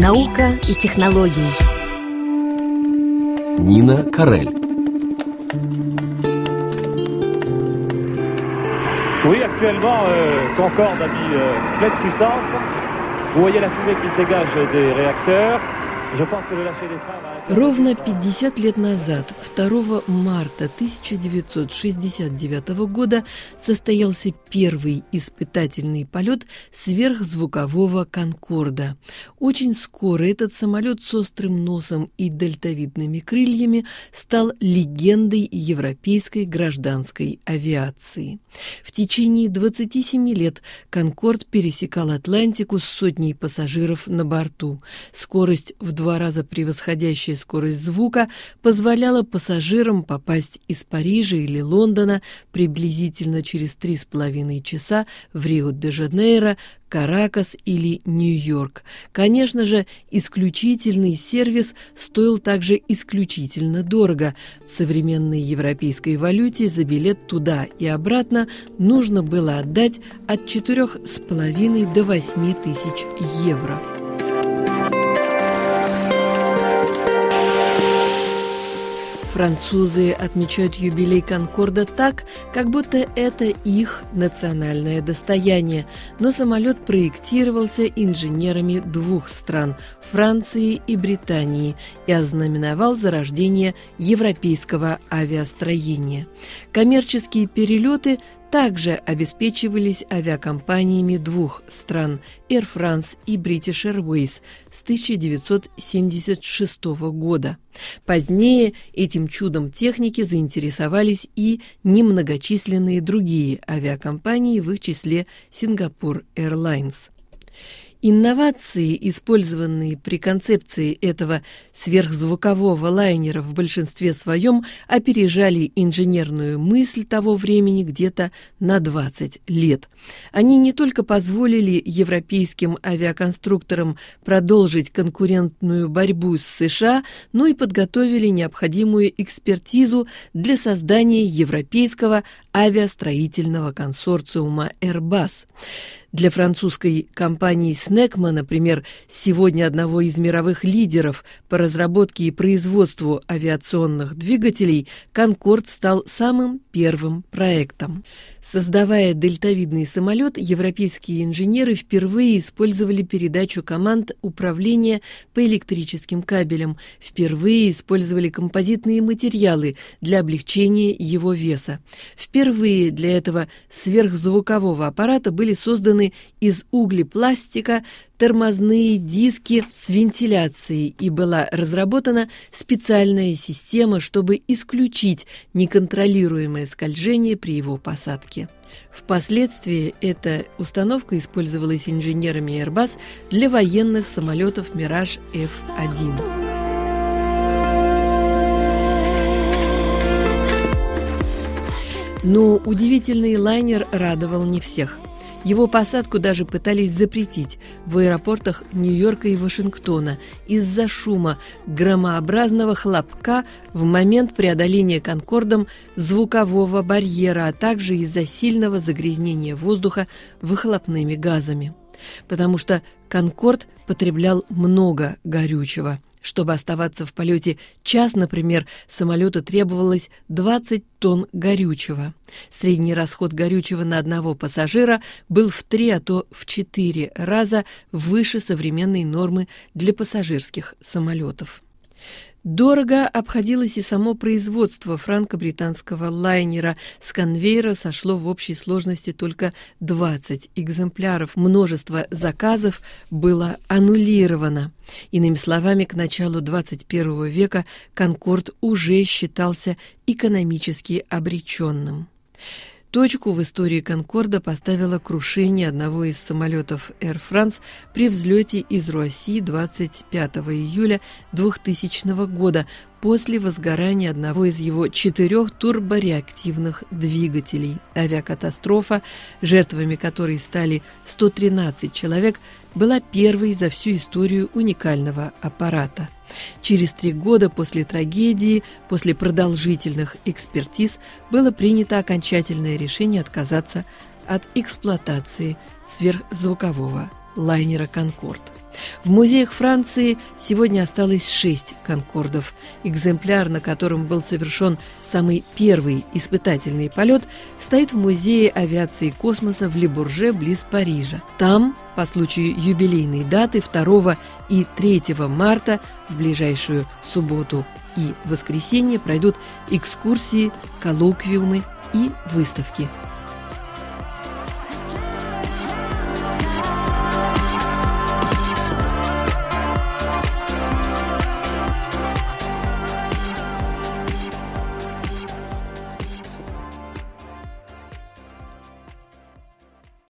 Наука и технологии. Нина Карель. Oui, actuellement, euh, Concorde a mis euh, pleine puissance. Vous voyez la fumée qui se dégage des réacteurs. Ровно 50 лет назад, 2 марта 1969 года, состоялся первый испытательный полет сверхзвукового «Конкорда». Очень скоро этот самолет с острым носом и дельтовидными крыльями стал легендой европейской гражданской авиации. В течение 27 лет «Конкорд» пересекал Атлантику с сотней пассажиров на борту. Скорость в два раза превосходящая скорость звука позволяла пассажирам попасть из Парижа или Лондона приблизительно через три с половиной часа в Рио-де-Жанейро, Каракас или Нью-Йорк. Конечно же, исключительный сервис стоил также исключительно дорого. В современной европейской валюте за билет туда и обратно нужно было отдать от 4,5 до 8 тысяч евро. Французы отмечают юбилей Конкорда так, как будто это их национальное достояние, но самолет проектировался инженерами двух стран – Франции и Британии и ознаменовал зарождение европейского авиастроения. Коммерческие перелеты также обеспечивались авиакомпаниями двух стран Air France и British Airways с 1976 года. Позднее этим чудом техники заинтересовались и немногочисленные другие авиакомпании, в их числе Сингапур Airlines. Инновации, использованные при концепции этого сверхзвукового лайнера в большинстве своем, опережали инженерную мысль того времени где-то на 20 лет. Они не только позволили европейским авиаконструкторам продолжить конкурентную борьбу с США, но и подготовили необходимую экспертизу для создания европейского авиастроительного консорциума Airbus. Для французской компании Снекма, например, сегодня одного из мировых лидеров по разработке и производству авиационных двигателей, «Конкорд» стал самым первым проектом. Создавая дельтовидный самолет, европейские инженеры впервые использовали передачу команд управления по электрическим кабелям, впервые использовали композитные материалы для облегчения его веса. Впервые для этого сверхзвукового аппарата были созданы из углепластика тормозные диски с вентиляцией и была разработана специальная система, чтобы исключить неконтролируемое скольжение при его посадке. Впоследствии эта установка использовалась инженерами Airbus для военных самолетов «Мираж F-1». Но удивительный лайнер радовал не всех – его посадку даже пытались запретить. В аэропортах Нью-Йорка и Вашингтона. Из-за шума громообразного хлопка в момент преодоления «Конкордом» звукового барьера, а также из-за сильного загрязнения воздуха выхлопными газами. Потому что «Конкорд» потреблял много горючего – чтобы оставаться в полете час, например, самолету требовалось 20 тонн горючего. Средний расход горючего на одного пассажира был в три, а то в четыре раза выше современной нормы для пассажирских самолетов. Дорого обходилось и само производство франко-британского лайнера. С конвейера сошло в общей сложности только 20 экземпляров. Множество заказов было аннулировано. Иными словами, к началу 21 века «Конкорд» уже считался экономически обреченным. Точку в истории «Конкорда» поставило крушение одного из самолетов Air France при взлете из Руаси 25 июля 2000 года после возгорания одного из его четырех турбореактивных двигателей. Авиакатастрофа, жертвами которой стали 113 человек, была первой за всю историю уникального аппарата. Через три года после трагедии, после продолжительных экспертиз, было принято окончательное решение отказаться от эксплуатации сверхзвукового лайнера «Конкорд». В музеях Франции сегодня осталось шесть «Конкордов». Экземпляр, на котором был совершен самый первый испытательный полет, стоит в Музее авиации и космоса в Лебурже близ Парижа. Там, по случаю юбилейной даты 2 и 3 марта, в ближайшую субботу и воскресенье пройдут экскурсии, коллоквиумы и выставки.